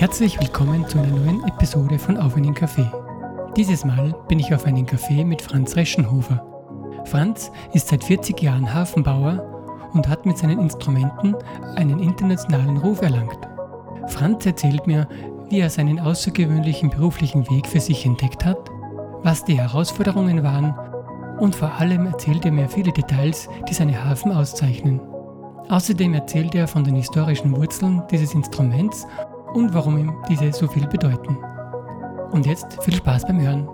Herzlich willkommen zu einer neuen Episode von Auf einen Kaffee. Dieses Mal bin ich auf einen Kaffee mit Franz Reschenhofer. Franz ist seit 40 Jahren Hafenbauer und hat mit seinen Instrumenten einen internationalen Ruf erlangt. Franz erzählt mir, wie er seinen außergewöhnlichen beruflichen Weg für sich entdeckt hat, was die Herausforderungen waren und vor allem erzählt er mir viele Details, die seine Hafen auszeichnen. Außerdem erzählt er von den historischen Wurzeln dieses Instruments und warum ihm diese so viel bedeuten. Und jetzt viel Spaß beim Hören.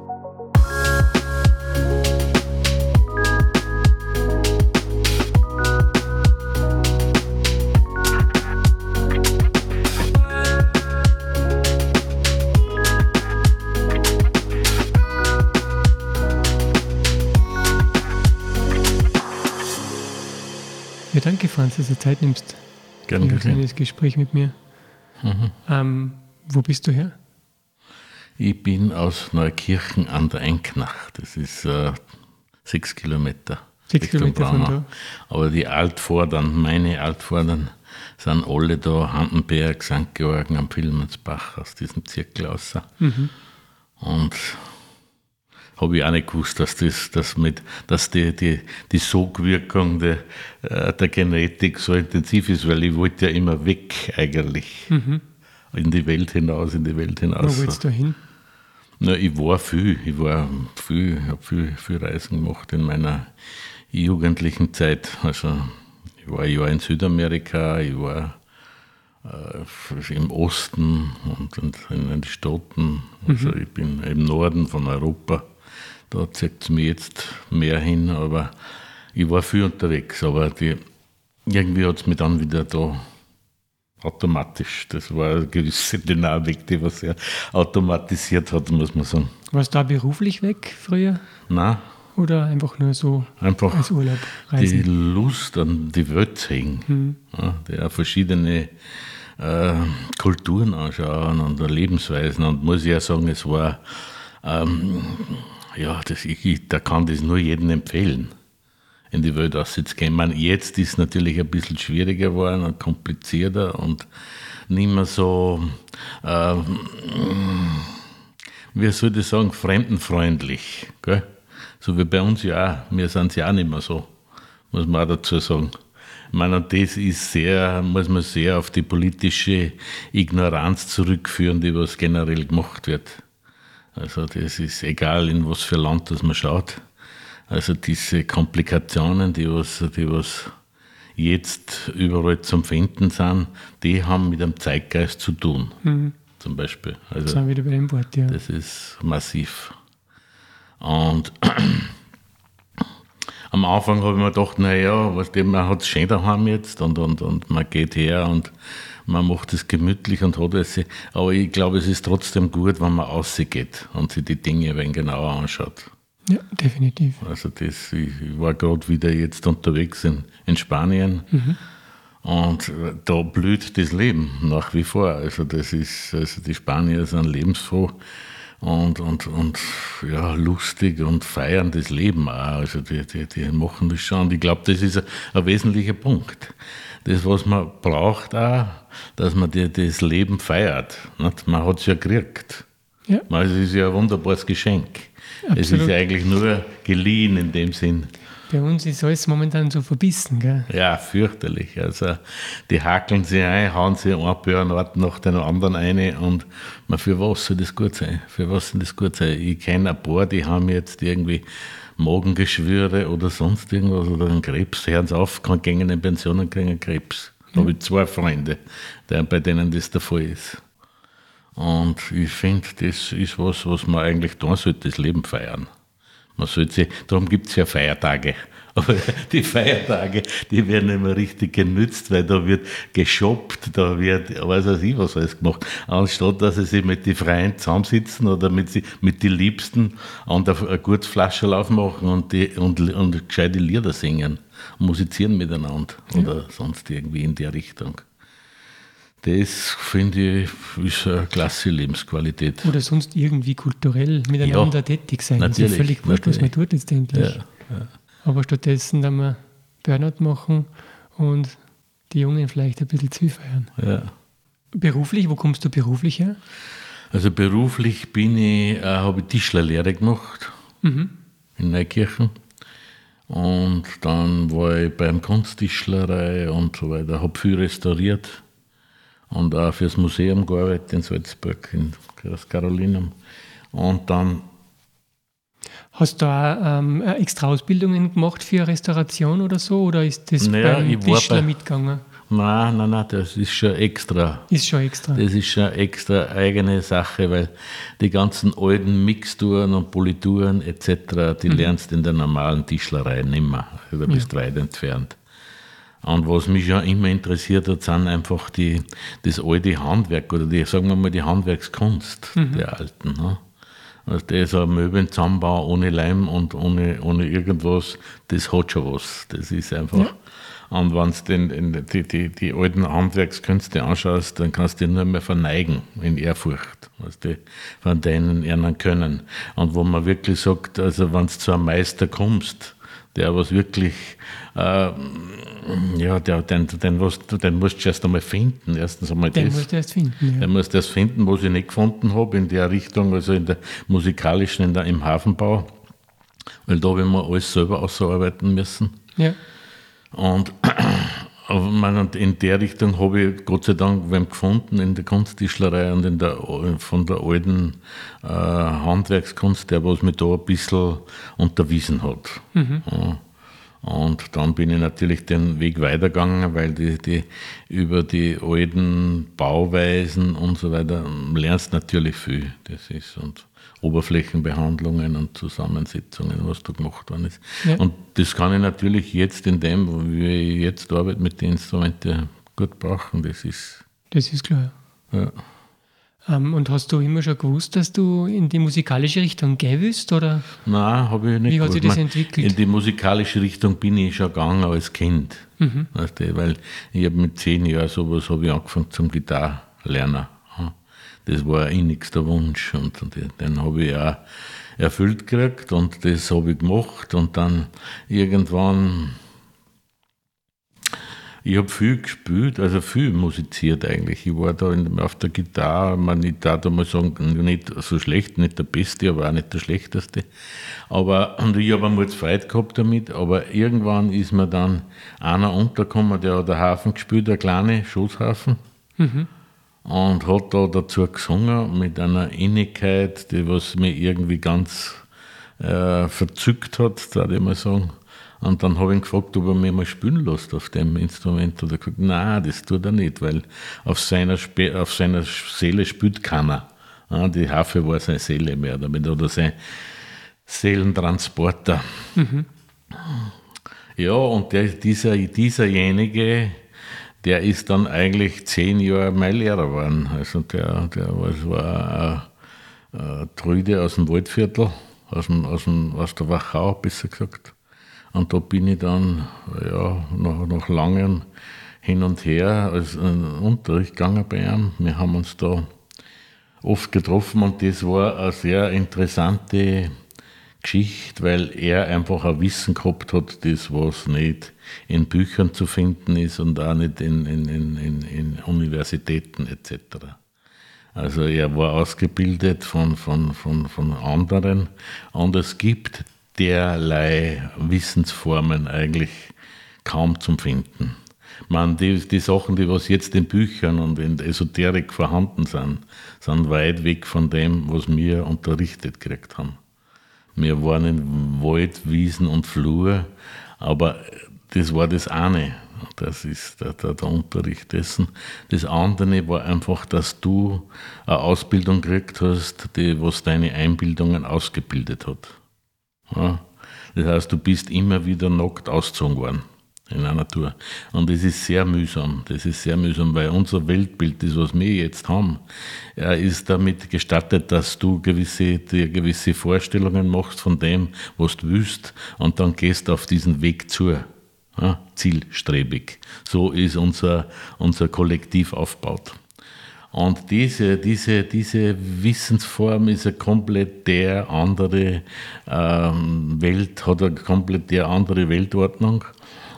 Ja, danke, Franz, dass du Zeit nimmst. Gerne für ein kleines Gespräch mit mir. Mhm. Ähm, wo bist du her? Ich bin aus Neukirchen an der Einknach. Das ist äh, sechs Kilometer. Sechs Richtung Kilometer von Braunau. Aber die Altvordern, meine Altvordern, sind alle da, Handenberg, St. Georgen am Vilmensbach, aus diesem Zirkel raus. Mhm. Und habe ich auch nicht gewusst, dass, das, dass, mit, dass die, die, die Sogwirkung der, äh, der Genetik so intensiv ist, weil ich wollte ja immer weg eigentlich. In die Welt hinaus, in die Welt Wo hinaus. willst du hin? Na, ich war viel, ich war viel, habe viel, viel Reisen gemacht in meiner jugendlichen Zeit. Also ich war ein Jahr in Südamerika, ich war äh, im Osten und, und in den Staaten. Also ich bin im Norden von Europa. Da zieht es mir jetzt mehr hin, aber ich war viel unterwegs. Aber die, irgendwie hat es mich dann wieder da automatisch. Das war eine gewisse Dynamik, die was sehr automatisiert hat, muss man sagen. Warst du da beruflich weg früher? Na, Oder einfach nur so einfach als Urlaub die reisen? Lust an die Welt sehen, ja, die auch verschiedene äh, Kulturen anschauen und Lebensweisen. Und muss ich ja sagen, es war, ähm, ja, das, ich, ich, da kann das nur jedem empfehlen, in die Welt auszugehen. Man, jetzt ist es natürlich ein bisschen schwieriger geworden und komplizierter und nicht mehr so, ähm, wie soll ich sagen, fremdenfreundlich. Gell? So wie bei uns ja auch. Wir sind ja auch nicht mehr so, muss man auch dazu sagen. Ich meine, das ist sehr, muss man sehr auf die politische Ignoranz zurückführen, die was generell gemacht wird. Also das ist egal, in was für Land das man schaut. Also diese Komplikationen, die was, die was jetzt überall zum Finden sind, die haben mit dem Zeitgeist zu tun. Zum Beispiel. Also, Sind wieder bei dem Wort, ja. das ist massiv. Und am Anfang habe ich mir gedacht, naja, was dem, man hat es schön daheim jetzt und, und, und man geht her und man macht es gemütlich und hat es. Aber ich glaube, es ist trotzdem gut, wenn man rausgeht und sich die Dinge ein wenig genauer anschaut. Ja, definitiv. Also das, ich war gerade wieder jetzt unterwegs in, in Spanien und äh, da blüht das Leben nach wie vor. Also das ist, also die Spanier sind lebensfroh und, und, und ja, lustig und feiern das Leben auch. Also die, die, die machen das schon. Und ich glaube, das ist ein, ein wesentlicher Punkt. Das, was man braucht auch, dass man die, das Leben feiert. Nicht? Man hat es ja gekriegt. Ja, Es ist ja ein wunderbares Geschenk. Es ist Absolut. ja eigentlich nur geliehen in dem Sinn. bei uns ist alles momentan so verbissen, gell? Ja, fürchterlich. Also die hakeln sie ein, hauen sie einen Björnort nach den anderen ein und man, für was soll das gut sein? Für was soll das gut sein? Ich kenne ein paar, die haben jetzt irgendwie Magengeschwüre oder sonst irgendwas oder einen Krebs, hören sie auf, kann gehen in Pension und kriegen einen Krebs. Da habe ich zwei Freunde, bei denen das der Fall ist. Und ich finde, das ist was, was man eigentlich tun sollte, das Leben feiern. Man sollte darum gibt es ja Feiertage. Aber die Feiertage, die werden mehr richtig genützt, weil da wird geshoppt, da wird, weiß weiß ich, was alles gemacht. Anstatt, dass sie sich mit den Freien zusammensitzen oder mit, sie, mit den Liebsten und ein, ein gutes Flaschenlauf machen und, die, und, und gescheite Lieder singen, musizieren miteinander oder sonst irgendwie in der Richtung. Das finde ich ist eine klasse Lebensqualität. Oder sonst irgendwie kulturell miteinander Ja, tätig sein. Das ist ja völlig wurscht, was man tut letztendlich. Ja, Aber stattdessen dann wir Burnout machen und die Jungen vielleicht ein bisschen zu feiern. ja. Beruflich, wo kommst du beruflich her? Also beruflich bin ich, äh, habe ich Tischlerlehre gemacht mhm. in Neukirchen. Und dann war ich beim Kunsttischlerei und so weiter, habe viel restauriert und auch fürs Museum gearbeitet in Salzburg, in das Carolinum. Und dann. Hast du da ähm, extra Ausbildungen gemacht für Restauration oder so? Oder ist das naja, beim Tischler bei, mitgegangen? Nein, nein, nein, das ist schon extra. Ist schon extra. Das ist schon extra eigene Sache, weil die ganzen alten Mixturen und Polituren etc., die mhm. lernst du in der normalen Tischlerei nicht mehr. Da bist ja. weit entfernt. Und was mich ja immer interessiert hat, sind einfach die, das alte Handwerk oder die, sagen wir mal, die Handwerkskunst mhm. der Alten. Ne? Also das ein Möbelzusammenbau ohne Leim und ohne, ohne irgendwas, das hat schon was. Das ist einfach. Ja. Und wenn du die, die, die alten Handwerkskünste anschaust, dann kannst du dich nur mehr verneigen in Ehrfurcht, was die von denen lernen können. Und wo man wirklich sagt, also wenn du zu einem Meister kommst, der was wirklich, äh, ja, der, den, den, was, den musst du erst einmal finden. Erstens einmal den das. musst du erst finden. Ja. Den musst du erst finden, was ich nicht gefunden habe in der Richtung, also in der musikalischen, in der, im Hafenbau. Weil da haben wir alles selber ausarbeiten müssen. Ja. Und in der Richtung habe ich Gott sei Dank wem gefunden in der Kunsttischlerei und in der, von der alten äh, Handwerkskunst, der was mich da ein bisschen unterwiesen hat. Mhm. Ja. Und dann bin ich natürlich den Weg weitergegangen, weil die, die über die alten Bauweisen und so weiter lernst natürlich viel. Das ist und Oberflächenbehandlungen und Zusammensetzungen, was da gemacht worden ist. Ja. Und das kann ich natürlich jetzt in dem, wie ich jetzt arbeite mit den Instrumenten, gut brauchen. Das ist. Das ist klar. Ja. Ähm, und hast du immer schon gewusst, dass du in die musikalische Richtung gehen willst? Oder? Nein, habe ich nicht. Wie hat sich das entwickelt? In die musikalische Richtung bin ich schon gegangen als Kind. Mhm. Weißt du, weil ich habe mit zehn Jahren sowas habe ich angefangen zum Gitarrenlernen das war ein innigster Wunsch und, und den habe ich auch erfüllt gekriegt und das habe ich gemacht und dann irgendwann, ich habe viel gespielt, also viel musiziert eigentlich. Ich war da in, auf der Gitarre, man, ich darf da mal sagen, nicht so schlecht, nicht der Beste, aber auch nicht der Schlechteste. Aber, und ich habe einmal Freude gehabt damit, aber irgendwann ist mir dann einer untergekommen, der hat einen Hafen gespielt, der kleine Schoßhafen. Mhm und hat da dazu gesungen mit einer Innigkeit, die was mich irgendwie ganz äh, verzückt hat, würde ich mal sagen. Und dann habe ich ihn gefragt, ob er mich mal spielen lässt auf dem Instrument. Und er gesagt, nein, das tut er nicht, weil auf seiner, Spe auf seiner Seele spielt keiner. Ja, die Harfe war seine Seele mehr damit, oder sein Seelentransporter. Mhm. Ja, und der, dieser, dieserjenige, der ist dann eigentlich zehn Jahre mein Lehrer geworden. Also der, der war, war ein, ein Trüde aus dem Waldviertel, aus, dem, aus, dem, aus der Wachau, besser gesagt. Und da bin ich dann ja, nach, nach langem Hin und Her als Unterricht gegangen bei ihm. Wir haben uns da oft getroffen und das war eine sehr interessante Geschichte, weil er einfach ein Wissen gehabt hat, das was nicht in Büchern zu finden ist und auch nicht in, in, in, in Universitäten etc. Also er war ausgebildet von, von, von, von anderen und es gibt derlei Wissensformen eigentlich kaum zum Finden. Man, die, die Sachen, die was jetzt in Büchern und in Esoterik vorhanden sind, sind weit weg von dem, was wir unterrichtet gekriegt haben. Wir waren in Wald, Wiesen und Flur, aber das war das eine. Das ist der, der, der, Unterricht dessen. Das andere war einfach, dass du eine Ausbildung gekriegt hast, die, was deine Einbildungen ausgebildet hat. Ja? Das heißt, du bist immer wieder nackt ausgezogen worden in einer Tour. Und das ist sehr mühsam. Das ist sehr mühsam, weil unser Weltbild, das was wir jetzt haben, ist damit gestattet, dass du gewisse, dir gewisse Vorstellungen machst von dem, was du willst, und dann gehst auf diesen Weg zu. Ja, zielstrebig. So ist unser, unser Kollektiv aufgebaut. Und diese, diese, diese Wissensform ist eine komplett der andere ähm, Welt, hat eine komplett der andere Weltordnung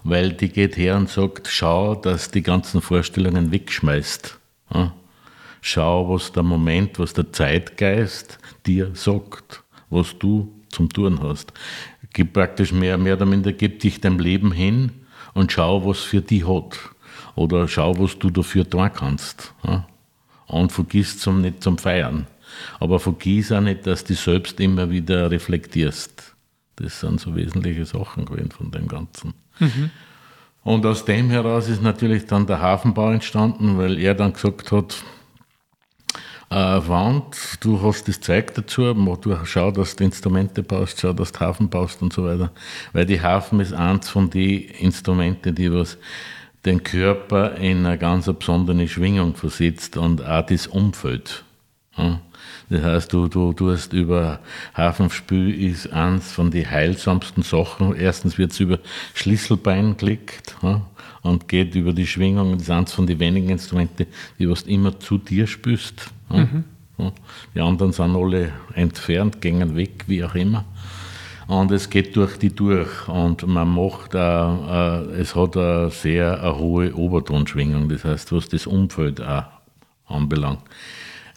weil die geht her und sagt, schau, dass die ganzen Vorstellungen wegschmeißt. Ja? schau, was der Moment, was der Zeitgeist dir sagt, was du zum Tun hast. Gib praktisch mehr, mehr oder minder, gib dich deinem Leben hin und schau, was für dich hat. Oder schau, was du dafür tun kannst. Ja? Und vergiss zum, nicht zum Feiern. Aber vergiss auch nicht, dass du selbst immer wieder reflektierst. Das sind so wesentliche Sachen gewesen von dem Ganzen. Mhm. Und aus dem heraus ist natürlich dann der Hafenbau entstanden, weil er dann gesagt hat, äh, Wand, du hast das Zeug dazu, du schau, dass du Instrumente baust, schau, dass du Hafen baust und so weiter. Weil die Hafen ist eins von den Instrumenten, die was den Körper in eine ganz besondere Schwingung versetzt und auch das Umfeld. Ja. Das heißt, du, du, du hast über Hafenspül ist eins von den heilsamsten Sachen. Erstens wird es über Schlüsselbein gelegt ja, und geht über die Schwingung. Das ist eins von den wenigen Instrumenten, die du immer zu dir spürst. Ja. Mhm. Die anderen sind alle entfernt, gehen weg, wie auch immer. Und es geht durch die durch und man macht, äh, äh, es hat eine sehr eine hohe Obertonschwingung, das heißt, was das Umfeld auch anbelangt.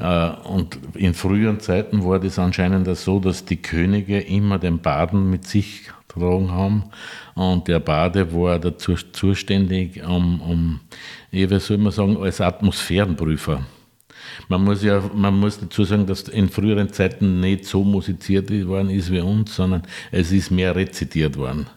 Äh, und in früheren Zeiten war das anscheinend so, dass die Könige immer den Baden mit sich getragen haben. Und der Bade war dazu zuständig, um, um wie soll man sagen, als Atmosphärenprüfer. Man muss ja, man muss dazu sagen, dass in früheren Zeiten nicht so musiziert worden ist wie uns, sondern es ist mehr rezitiert worden.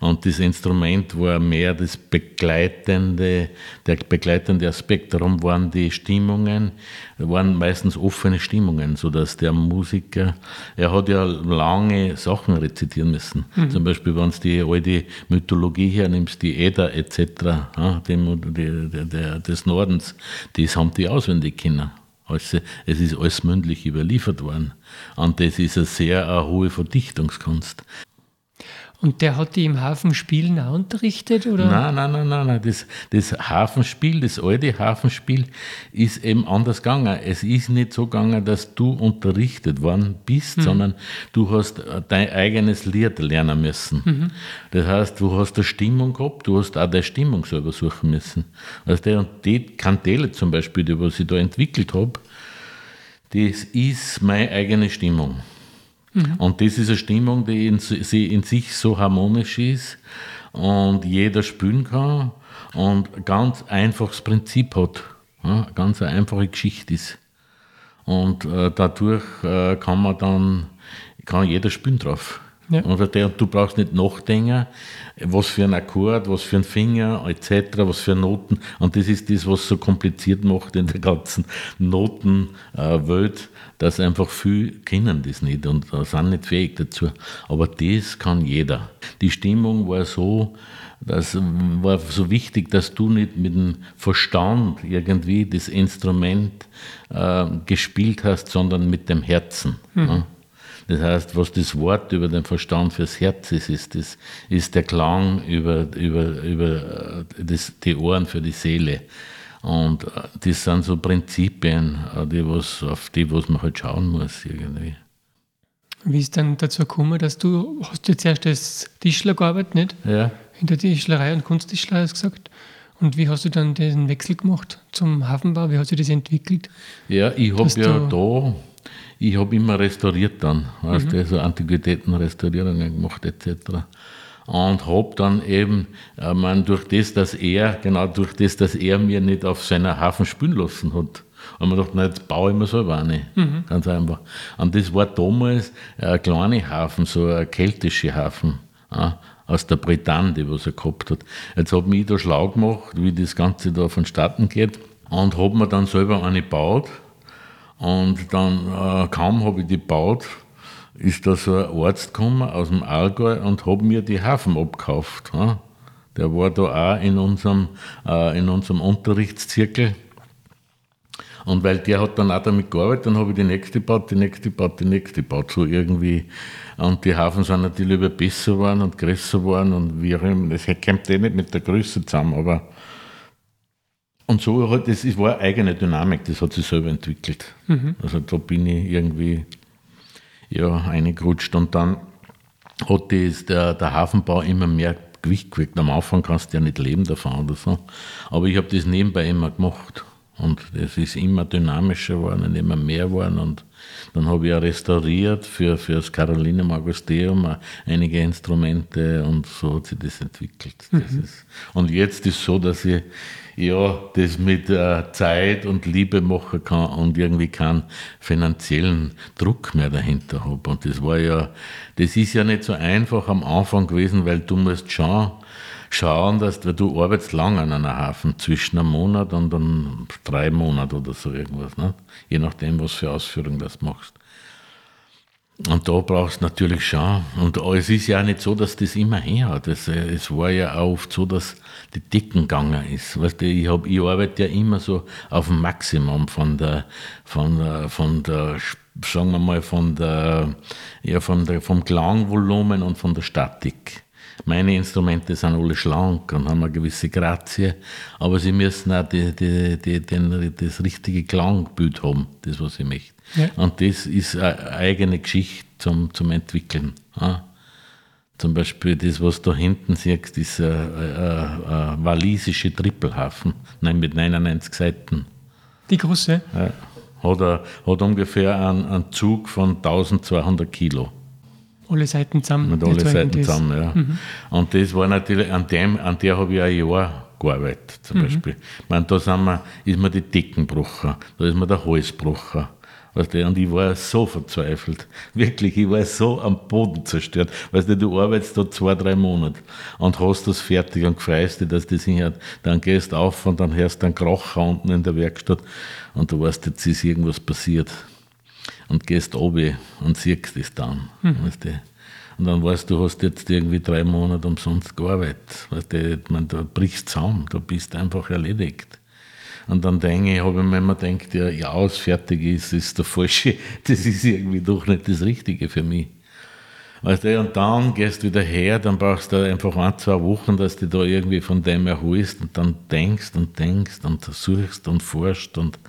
Und das Instrument war mehr das begleitende, der begleitende Aspekt. Darum waren die Stimmungen, waren meistens offene Stimmungen, sodass der Musiker, er hat ja lange Sachen rezitieren müssen. Mhm. Zum Beispiel, wenn du die alte Mythologie hernimmst, die Edda etc., ja, die, die, die, des Nordens, das haben die auswendig können. Also, es ist alles mündlich überliefert worden. Und das ist eine sehr eine hohe Verdichtungskunst. Und der hat die im Hafenspielen auch unterrichtet? Oder? Nein, nein, nein, nein, nein. Das, das Hafenspiel, das alte Hafenspiel ist eben anders gegangen. Es ist nicht so gegangen, dass du unterrichtet worden bist, mhm. sondern du hast äh, dein eigenes Lied lernen müssen. Mhm. Das heißt, du hast eine Stimmung gehabt, du hast auch deine Stimmung selber suchen müssen. Also der, und die Kantele zum Beispiel, die was ich da entwickelt habe, das ist meine eigene Stimmung. Mhm. Und das ist eine Stimmung, die in, in sich so harmonisch ist und jeder spüren kann und ganz einfaches Prinzip hat. Ja, ganz eine einfache Geschichte ist. Und äh, dadurch äh, kann man dann, kann jeder spüren drauf. Ja. Und du brauchst nicht nachdenken, was für ein Akkord, was für ein Finger etc., was für Noten. Und das ist das, was so kompliziert macht in der ganzen Notenwelt, äh, dass einfach viele kennen das nicht und sind nicht fähig dazu. Aber das kann jeder. Die Stimmung war so, das war so wichtig, dass du nicht mit dem Verstand irgendwie das Instrument äh, gespielt hast, sondern mit dem Herzen. Mhm. Ja. Das heißt, was das Wort über den Verstand fürs Herz ist, ist, das, ist der Klang über, über, über äh, das, die Ohren für die Seele. Und äh, das sind so Prinzipien, äh, die was, auf die was man halt schauen muss irgendwie. Wie ist dann dazu gekommen, dass du hast jetzt erst als Tischler gearbeitet, nicht? Ja. In der Tischlerei und Kunsttischler hast du gesagt. Und wie hast du dann den Wechsel gemacht zum Hafenbau? Wie hat sich das entwickelt? Ja, ich habe ja da ich habe immer restauriert dann, weißt mhm. du, so Antiquitätenrestaurierungen gemacht etc. Und habe dann eben, äh, man, durch das, dass er, genau durch das, dass er mir nicht auf seiner Hafen spülen lassen hat, und man dachte, na, jetzt baue ich mir selber eine. Mhm. Ganz einfach. Und das war damals ein kleiner Hafen, so ein keltischer Hafen. Ja, aus der Bretagne, die was er gehabt hat. Jetzt habe ich da schlau gemacht, wie das Ganze da vonstatten geht und habe mir dann selber eine gebaut und dann, äh, kaum habe ich die gebaut, ist da so ein Arzt gekommen aus dem Allgäu und hat mir die Hafen abgekauft. Ja. Der war da auch in unserem, äh, in unserem Unterrichtszirkel. Und weil der hat dann auch damit gearbeitet, dann habe ich die nächste gebaut, die nächste gebaut, die nächste gebaut, so irgendwie. Und die Hafen sind natürlich lieber besser geworden und größer geworden und wie auch immer. Das kommt eh nicht mit der Größe zusammen, aber und so es, es war eine eigene Dynamik, das hat sich selber entwickelt. Mhm. Also da bin ich irgendwie ja, eingerutscht und dann hat das, der, der Hafenbau immer mehr Gewicht gekriegt. Am Anfang kannst du ja nicht leben davon oder so. Aber ich habe das nebenbei immer gemacht. Und es ist immer dynamischer geworden und immer mehr geworden. Und dann habe ich auch restauriert für, für das Carolinum Augusteum einige Instrumente und so hat sich das entwickelt. Das mhm. ist, und jetzt ist es so, dass ich ja, das mit äh, Zeit und Liebe machen kann und irgendwie keinen finanziellen Druck mehr dahinter habe. Und das war ja, das ist ja nicht so einfach am Anfang gewesen, weil du musst schon schauen, dass du, du arbeitest lang an einer Hafen, zwischen einem Monat und dann drei Monaten oder so irgendwas, ne? je nachdem, was für Ausführungen du machst. Und da brauchst du natürlich schon. Und es ist ja auch nicht so, dass das immer her Es, es war ja auch oft so, dass die Dicken gegangen ist. Weißt du, ich, hab, ich arbeite ja immer so auf dem Maximum von der, von der, von der sagen wir mal, von der, ja, von der, vom Klangvolumen und von der Statik. Meine Instrumente sind alle schlank und haben eine gewisse Grazie, aber sie müssen auch die, die, die, den, das richtige Klangbild haben, das, was ich möchte. Ja. Und das ist eine eigene Geschichte zum, zum Entwickeln. Ja. Zum Beispiel das, was du da hinten siehst, ist ein, ein, ein walisische Trippelhafen, nein, mit 99 Seiten. Die große? Ja. Hat, hat ungefähr einen, einen Zug von 1200 Kilo. Alle Seiten zusammen. Mit alle Seiten zusammen, ja. Mhm. Und das war natürlich, an, dem, an der habe ich ein Jahr gearbeitet, zum mhm. Beispiel. Ich meine, da sind wir, ist mir die Decken gebrochen, da ist mir der Hals gebrochen. Weißt du, und ich war so verzweifelt. Wirklich, ich war so am Boden zerstört. Weißt du, du arbeitest da zwei, drei Monate und hast das fertig und freust dich, dass das hinhört. Dann gehst du auf und dann hörst du einen Kracher unten in der Werkstatt und du weißt, jetzt ist irgendwas passiert und gehst oben und siehst es dann. Mhm. Weißt du? Und dann weißt du, du hast jetzt irgendwie drei Monate umsonst gearbeitet. Weißt du, man, da brichst du zusammen, da bist du einfach erledigt. Und dann denke ich, habe ich mir immer gedacht, ja, ja, aus fertig ist, ist der falsche, das ist irgendwie doch nicht das Richtige für mich. Weißt du, und dann gehst du wieder her, dann brauchst du einfach ein, zwei Wochen, dass du da irgendwie von dem erholst und dann denkst und denkst und suchst und forschst und,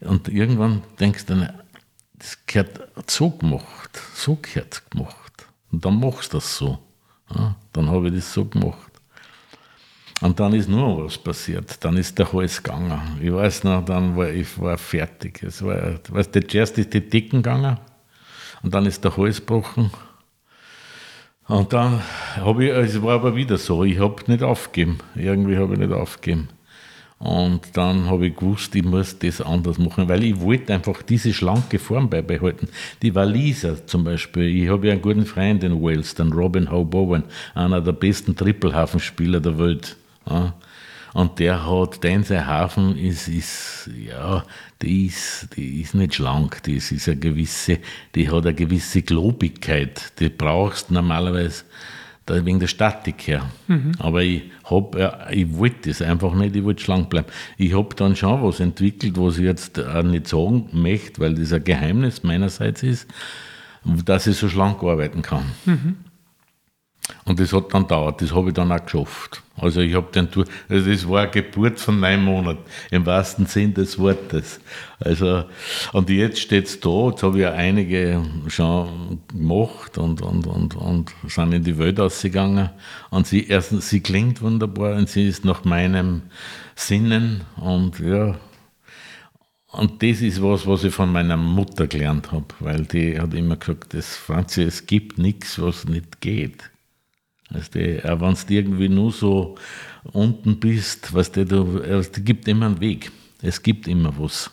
und irgendwann denkst du, das gehört so gemacht, so gehört gemacht. Und dann machst du das so. Ja, dann habe ich das so gemacht. Und dann ist nur was passiert. Dann ist der Hals gegangen. Ich weiß noch, dann war ich war fertig. Es war, weißt du, zuerst ist die Dicken gegangen und dann ist der Hals gebrochen. Und dann habe ich, es war aber wieder so, ich habe nicht aufgegeben. Irgendwie habe ich nicht aufgegeben. Und dann habe ich gewusst, ich muss das anders machen, weil ich wollte einfach diese schlanke Form beibehalten. Die Waliser zum Beispiel, ich habe ja einen guten Freund in Wales, den Robin Howe Bowen, einer der besten Trippelhafenspieler der Welt. Ja. Und der hat, der Hafen ist, ist, ja, die ist, die ist nicht schlank, die ist, ist eine gewisse, die hat eine gewisse Globigkeit. Die brauchst normalerweise wegen der Statik her. Mhm. Aber ich hab, ich wollte das einfach nicht, ich wollte schlank bleiben. Ich habe dann schon was entwickelt, was ich jetzt auch nicht sagen möchte, weil das ein Geheimnis meinerseits ist, dass ich so schlank arbeiten kann. Mhm. Und das hat dann gedauert, das habe ich dann auch geschafft. Also ich habe den Tour, also das war eine Geburt von neun Monaten, im wahrsten Sinn des Wortes. Also, und jetzt steht es da, jetzt habe ich ja einige schon gemacht und, und, und, und sind in die Welt ausgegangen. Und sie, erstens, sie klingt wunderbar und sie ist nach meinem Sinnen und ja, und das ist was, was ich von meiner Mutter gelernt habe, weil die hat immer gesagt, das Franzi, es gibt nichts, was nicht geht. Weißt du, auch wenn du irgendwie nur so unten bist, weißt du, du, es gibt immer einen Weg. Es gibt immer was.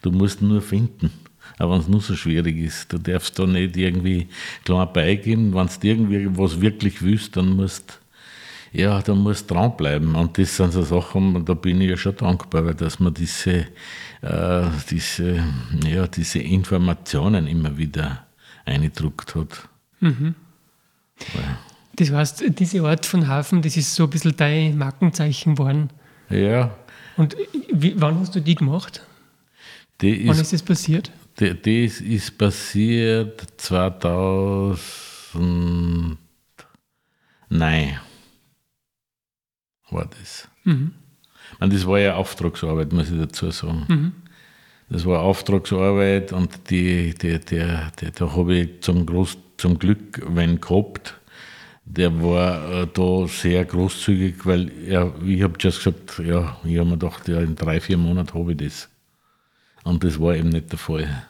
Du musst nur finden. Aber wenn es nur so schwierig ist, du darfst da nicht irgendwie klar beigeben. Wenn du irgendwie was wirklich willst, dann musst ja, dann musst du dranbleiben. Und das sind so Sachen, da bin ich ja schon dankbar, weil dass man diese, äh, diese, ja, diese Informationen immer wieder eingedruckt hat. Mhm. Ja. Das heißt, diese Art von Hafen, das ist so ein bisschen dein Markenzeichen geworden. Ja. Und wie, wann hast du die gemacht? Die wann ist das passiert? Die, das ist passiert 2009. War das. Mhm. Und das war ja Auftragsarbeit, muss ich dazu sagen. Mhm. Das war Auftragsarbeit und die, die, die, die, da habe ich zum, Groß, zum Glück wenn gehabt, der war äh, da sehr großzügig, weil er, ich habe just gesagt, ja, ich habe mir gedacht, ja, in drei, vier Monaten habe ich das. Und das war eben nicht der Fall.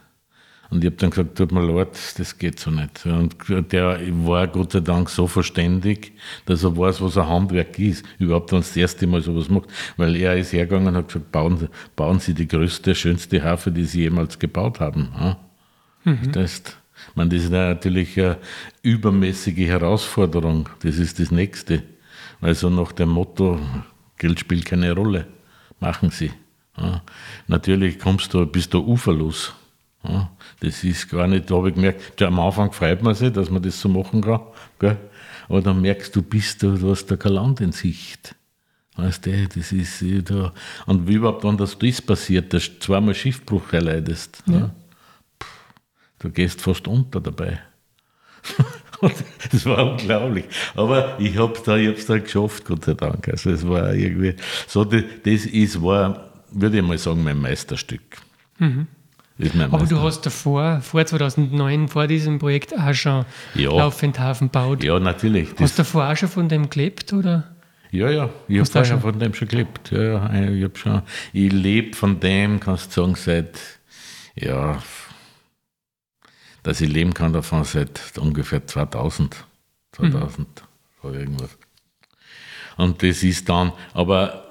Und ich habe dann gesagt, tut mir leid, das geht so nicht. Und der war Gott sei Dank so verständig, dass er weiß, was ein Handwerk ist. Überhaupt, wenn das erste Mal sowas macht. Weil er ist hergegangen und hat gesagt, bauen, bauen Sie die größte, schönste Harfe, die Sie jemals gebaut haben. Ja? Mhm. Das, ich meine, das ist natürlich eine übermäßige Herausforderung. Das ist das Nächste. Weil so nach dem Motto, Geld spielt keine Rolle. Machen Sie. Ja? Natürlich kommst du, bist du uferlos. Ja, das ist gar nicht, da habe ich gemerkt, am Anfang freut man sich, dass man das so machen kann, gell? aber dann merkst du, bist du, du hast da kein Land in Sicht. Weißt du, das ist da. Und wie überhaupt, wenn das, das passiert, dass du zweimal Schiffbruch erleidest, ja. Du gehst fast unter dabei. das war unglaublich. Aber ich habe es da, da geschafft, Gott sei Dank. Also es war irgendwie so, das, das ist, war, würde ich mal sagen, mein Meisterstück. Mhm. Aber du hast davor, vor 2009, vor diesem Projekt auch schon ja. laufend Hafen gebaut. Ja, natürlich. Hast du davor auch schon von dem gelebt? Oder? Ja, ja, ich habe vorher von dem schon gelebt. Ja, ja, ich schon, ich lebe von dem, kannst du sagen, seit, ja, dass ich leben kann davon seit ungefähr 2000. 2000, mhm. so irgendwas. Und das ist dann, aber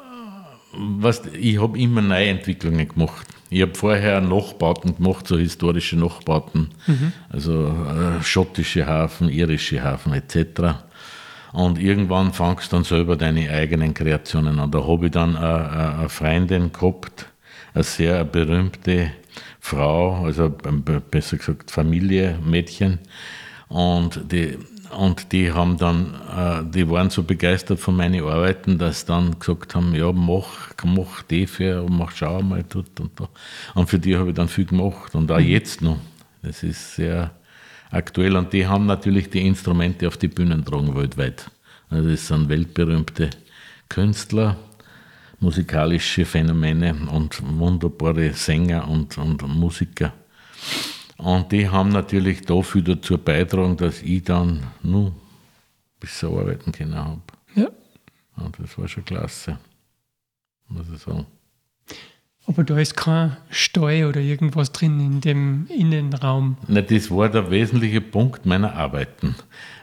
was, ich habe immer neue Entwicklungen gemacht. Ich habe vorher Nachbauten gemacht, so historische Nachbauten, mhm. also äh, schottische Hafen, irische Hafen etc. Und irgendwann fangst du dann selber deine eigenen Kreationen an. Da habe ich dann eine, eine Freundin gehabt, eine sehr berühmte Frau, also besser gesagt Familie, Mädchen. Und die und die haben dann, äh, die waren so begeistert von meinen Arbeiten, dass sie dann gesagt haben, ja, mach, mach die für, mach, schau mal dort und da. Und für die habe ich dann viel gemacht und auch mhm. jetzt noch. Das ist sehr aktuell und die haben natürlich die Instrumente auf die Bühnen getragen weltweit. Also das sind weltberühmte Künstler, musikalische Phänomene und wunderbare Sänger und, und Musiker. Und die haben natürlich dafür dazu beitragen, dass ich dann nur bis so arbeiten können habe. Ja. Und das war schon klasse, muss ich sagen. Aber da ist kein Steu oder irgendwas drin in dem Innenraum. Na, das war der wesentliche Punkt meiner Arbeiten.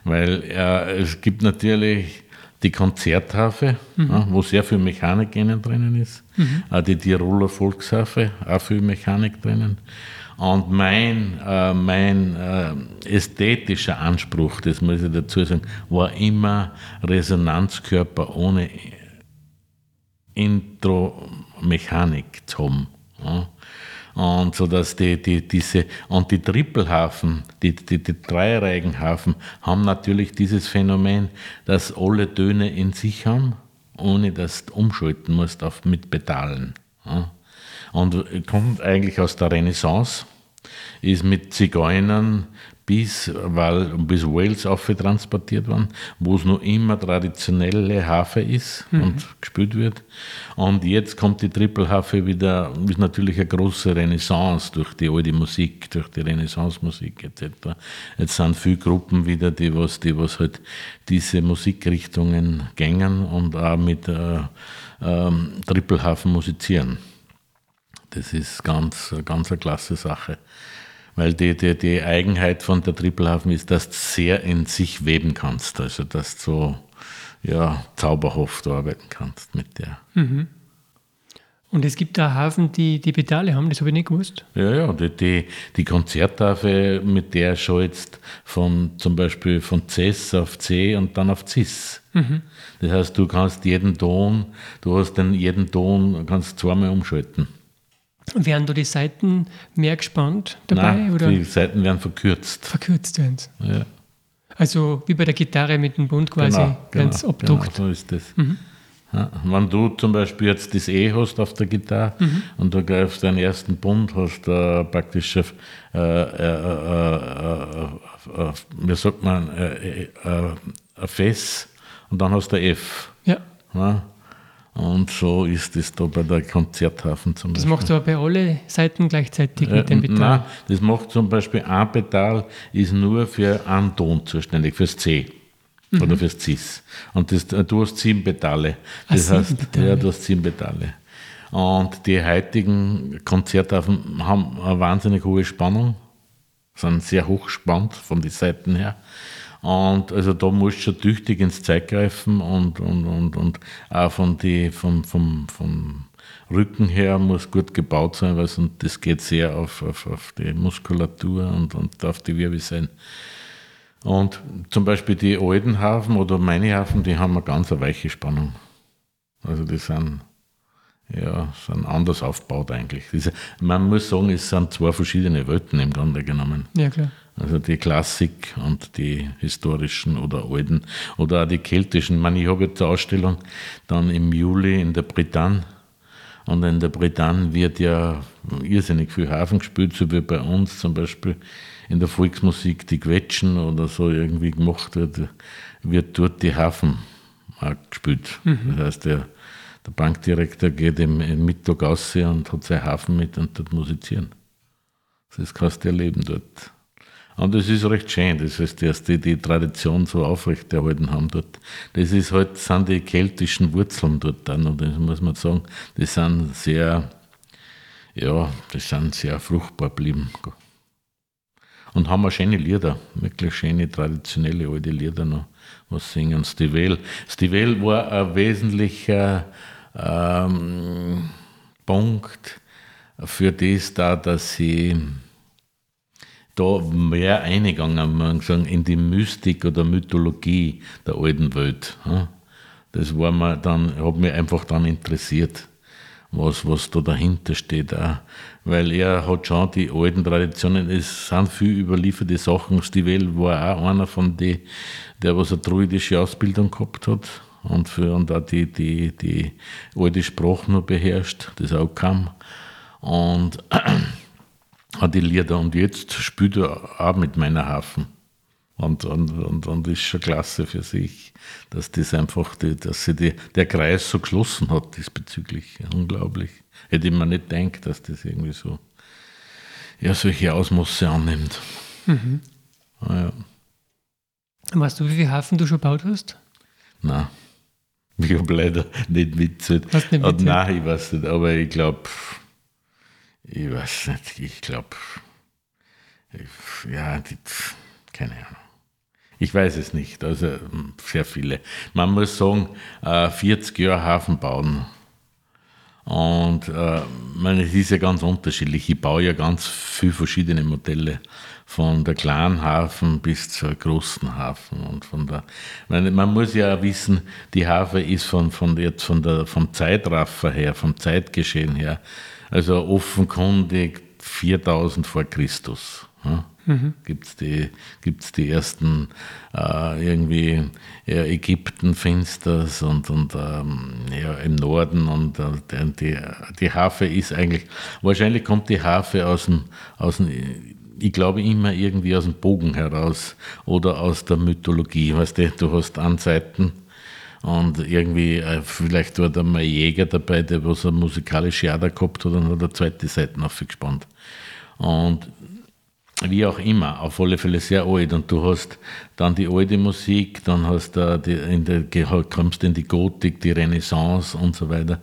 Weil äh, es gibt natürlich die Konzerthafe, mhm. ja, wo sehr viel Mechanik drinnen ist. Mhm. Auch die Tiroler Volkshafe, auch viel Mechanik drinnen. Und mein, äh, mein äh, ästhetischer Anspruch, das muss ich dazu sagen, war immer Resonanzkörper ohne Intro-Mechanik zu haben. Ja. Und so dass die, die, diese, und die Trippelhafen, die, die, die Dreireigenhafen haben natürlich dieses Phänomen, dass alle Töne in sich haben, ohne dass du umschalten musst auf, mit Pedalen. Und kommt eigentlich aus der Renaissance, ist mit Zigeunern bis, weil, bis Wales transportiert worden, wo es noch immer traditionelle Hafe ist mhm. und gespielt wird. Und jetzt kommt die Triple-Hafe wieder, ist natürlich eine große Renaissance durch die alte Musik, durch die Renaissance-Musik etc. Jetzt sind viele Gruppen wieder, die was, die was halt diese Musikrichtungen gängen und auch mit äh, ähm, Triple-Hafen musizieren. Das ist ganz, ganz eine klasse Sache. Weil die, die, die Eigenheit von der Trippelhafen ist, dass du sehr in sich weben kannst. Also, dass du so ja, zauberhaft arbeiten kannst mit der. Mhm. Und es gibt da Hafen, die die Pedale haben, das habe ich nicht gewusst. Ja, ja, die, die, die Konzerttafel, mit der schaltest von zum Beispiel von Cs auf C und dann auf Cis. Mhm. Das heißt, du kannst jeden Ton, du hast den jeden Ton, kannst zweimal umschalten. Werden da die Seiten mehr gespannt dabei? Nein, oder? die Seiten werden verkürzt. Verkürzt werden ja. Also wie bei der Gitarre mit dem Bund quasi, genau, wenn es genau, abdruckt. Genau, so ist das. Mhm. Ja, wenn du zum Beispiel jetzt das E hast auf der Gitarre mhm. und du greifst deinen ersten Bund, hast du äh, praktisch, äh, äh, wie sagt man, ein Fess und dann hast du ein F. Ja. ja. Und so ist es da bei der Konzerthafen zum das Beispiel. Das macht aber bei allen Seiten gleichzeitig mit dem Pedal? Nein, das macht zum Beispiel ein Pedal, ist nur für einen Ton zuständig, fürs C. mhm. oder fürs CIS. Und das, du hast sieben Pedale. Das Ach, heißt, sieben Pedale. ja, du hast sieben Pedale. Und die heutigen Konzerte haben eine wahnsinnig hohe Spannung, sind sehr hochspannt von den Seiten her. Und also da musst du schon tüchtig ins Zeug greifen und, und, und, und auch von die, vom, vom, vom Rücken her muss gut gebaut sein, weil das geht sehr auf, auf, auf die Muskulatur und, und auf die Wirbelsäule. Und zum Beispiel die alten Hafen oder meine Hafen, die haben eine ganz weiche Spannung. Also die sind ja, sind anders aufgebaut eigentlich. Man muss sagen, es sind zwei verschiedene Welten im Grunde genommen. Ja, klar. Also die Klassik und die historischen oder alten oder auch die keltischen. Ich, meine, ich habe jetzt eine Ausstellung dann im Juli in der Bretagne. Und in der Bretagne wird ja irrsinnig viel Hafen gespielt, so wie bei uns zum Beispiel in der Volksmusik die Quetschen oder so irgendwie gemacht wird, wird dort die Hafen auch gespielt. Mhm. Das heißt, der der Bankdirektor geht im, im Mittag aus und hat seinen Hafen mit und dort musizieren. Das kannst du erleben dort. Und das ist recht schön, das heißt, dass die die Tradition so aufrechterhalten haben dort. Das ist halt, sind die keltischen Wurzeln dort dann, und das muss man sagen, die sind sehr, ja, die sind sehr fruchtbar geblieben. Und haben auch schöne Lieder, wirklich schöne, traditionelle alte Lieder noch, was singen. Stivell. Stivell war ein wesentlicher ähm, Punkt für das da, dass sie da mehr eingegangen man sagen, in die Mystik oder Mythologie der alten Welt. Das war mir dann, hat mich einfach dann interessiert, was, was da dahinter steht. Auch. Weil er hat schon die alten Traditionen, es sind viel überlieferte Sachen. Stivell war auch einer von denen, der was eine druidische Ausbildung gehabt hat und, für, und auch die, die, die alte Sprache noch beherrscht, das auch kam. Und hat die Lieder. Und jetzt spielt er auch mit meiner Hafen. Und, und, und, und ist schon klasse für sich, dass das einfach, die, dass sich die, der Kreis so geschlossen hat diesbezüglich. Unglaublich. Hätte ich mir nicht gedacht, dass das irgendwie so, ja, solche Ausmaße annimmt. Mhm. Ah, ja. Weißt du, wie viele Hafen du schon gebaut hast? Nein. Ich habe leider nicht mitzählt. Hast nicht mitzählt? Nein, ich weiß nicht, aber ich glaube, ich weiß nicht, ich glaube, ja, die, keine Ahnung. Ich weiß es nicht, also sehr viele. Man muss sagen, 40 äh, Jahre Hafen bauen. Und äh, meine, es ist ja ganz unterschiedlich. Ich baue ja ganz viele verschiedene Modelle von der kleinen Hafen bis zur großen Hafen. Und von der, man, man muss ja wissen, die Hafen ist von, von jetzt von der, vom Zeitraffer her, vom Zeitgeschehen her, also offenkundig 4000 vor Christus. Ja? Mhm. Gibt es die, gibt's die ersten äh, irgendwie ja, Ägypten-Finsters und, und ähm, ja, im Norden und äh, die, die Harfe ist eigentlich, wahrscheinlich kommt die Harfe aus dem, aus dem ich glaube immer irgendwie aus dem Bogen heraus oder aus der Mythologie. Weißt du, du hast Anseiten und irgendwie, äh, vielleicht war da mal ein Jäger dabei, der was eine musikalische Ader gehabt hat und hat eine zweite Seite aufgespannt. Und wie auch immer, auf alle Fälle sehr alt. Und du hast dann die alte Musik, dann hast du die, in der, kommst in die Gotik, die Renaissance und so weiter.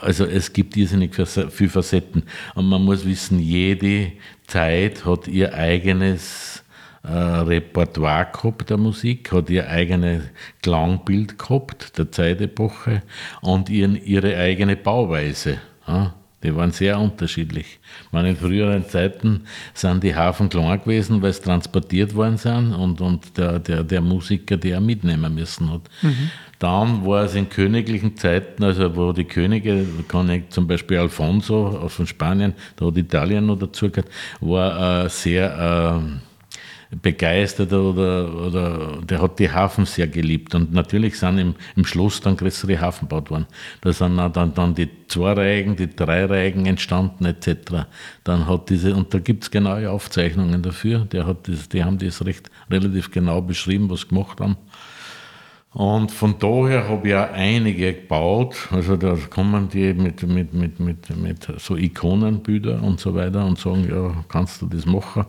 Also es gibt irrsinnig viele Facetten. Und man muss wissen, jede Zeit hat ihr eigenes äh, Repertoire gehabt der Musik, hat ihr eigenes Klangbild gehabt der Zeitepoche und ihren, ihre eigene Bauweise. Ja? Die waren sehr unterschiedlich. meine, in früheren Zeiten sind die Hafen klein gewesen, weil sie transportiert worden sind und, und der, der, der Musiker, der mitnehmen müssen hat. Mhm. Dann war es in königlichen Zeiten, also wo die Könige, kann ich zum Beispiel Alfonso von Spanien, da hat Italien noch dazu gehört, war äh, sehr äh, begeistert oder, oder der hat die Hafen sehr geliebt. Und natürlich sind im, im Schloss dann größere Hafen gebaut worden. Da sind dann, dann die zwei Reigen, die drei Reigen entstanden etc. Dann hat diese, und da gibt es genaue Aufzeichnungen dafür, der hat das, die haben das recht relativ genau beschrieben, was sie gemacht haben. Und von daher habe ich auch einige gebaut. Also da kommen die mit, mit, mit, mit, mit so Ikonenbilder und so weiter und sagen, ja, kannst du das machen?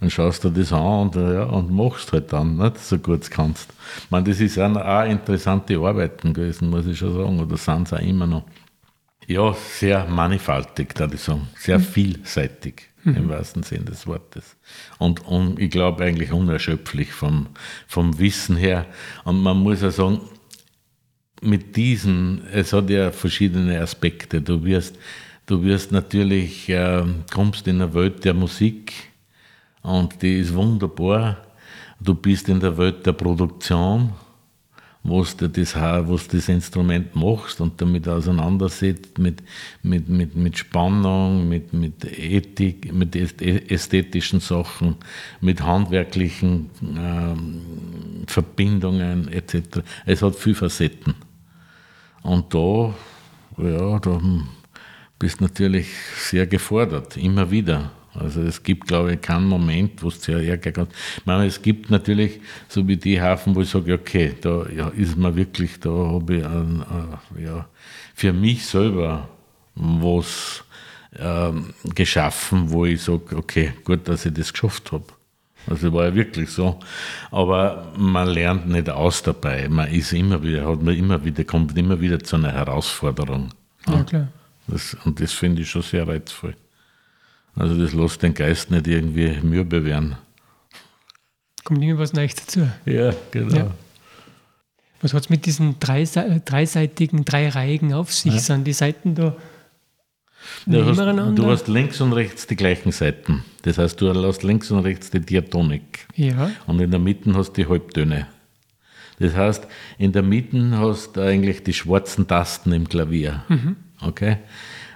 Dann schaust du das an und, ja, und machst halt dann, nicht, so gut du kannst. Ich meine, das ist auch, auch interessante Arbeiten gewesen, muss ich schon sagen, oder sind es auch immer noch. Ja, sehr mannigfaltig, würde ich sagen. Sehr mhm. vielseitig mhm. im wahrsten Sinne des Wortes. Und, und ich glaube eigentlich unerschöpflich vom, vom Wissen her. Und man muss ja sagen, mit diesen, es hat ja verschiedene Aspekte. Du wirst, du wirst natürlich, äh, kommst in eine Welt der Musik und die ist wunderbar. Du bist in der Welt der Produktion wo du das, du das Instrument machst und damit auseinandersetzt mit, mit, mit, mit Spannung, mit, mit Ethik, mit ästhetischen Sachen, mit handwerklichen ähm, Verbindungen etc. Es hat viele Facetten. Und da, ja, da bist du natürlich sehr gefordert, immer wieder. Also es gibt, glaube ich, keinen Moment, wo es sehr ärgern kann. Ich meine, es gibt natürlich so wie die Hafen, wo ich sage, okay, da ja, ist man wirklich, da habe ich ein, ein, ja, für mich selber was ähm, geschaffen, wo ich sage, okay, gut, dass ich das geschafft habe. Also war ja wirklich so. Aber man lernt nicht aus dabei. Man ist immer wieder, hat man immer wieder, kommt immer wieder zu einer Herausforderung. Ja, klar. Das, und das finde ich schon sehr reizvoll. Also das lässt den Geist nicht irgendwie mürbe werden. Kommt immer was Neues dazu. Ja, genau. Ja. Was hat es mit diesen dreiseitigen, dreireihigen auf sich? Ja. Sind die Seiten da du hast, du hast links und rechts die gleichen Seiten. Das heißt, du hast links und rechts die Diatonik. Ja. Und in der Mitte hast du die Halbtöne. Das heißt, in der Mitte hast du eigentlich die schwarzen Tasten im Klavier. Mhm. Okay?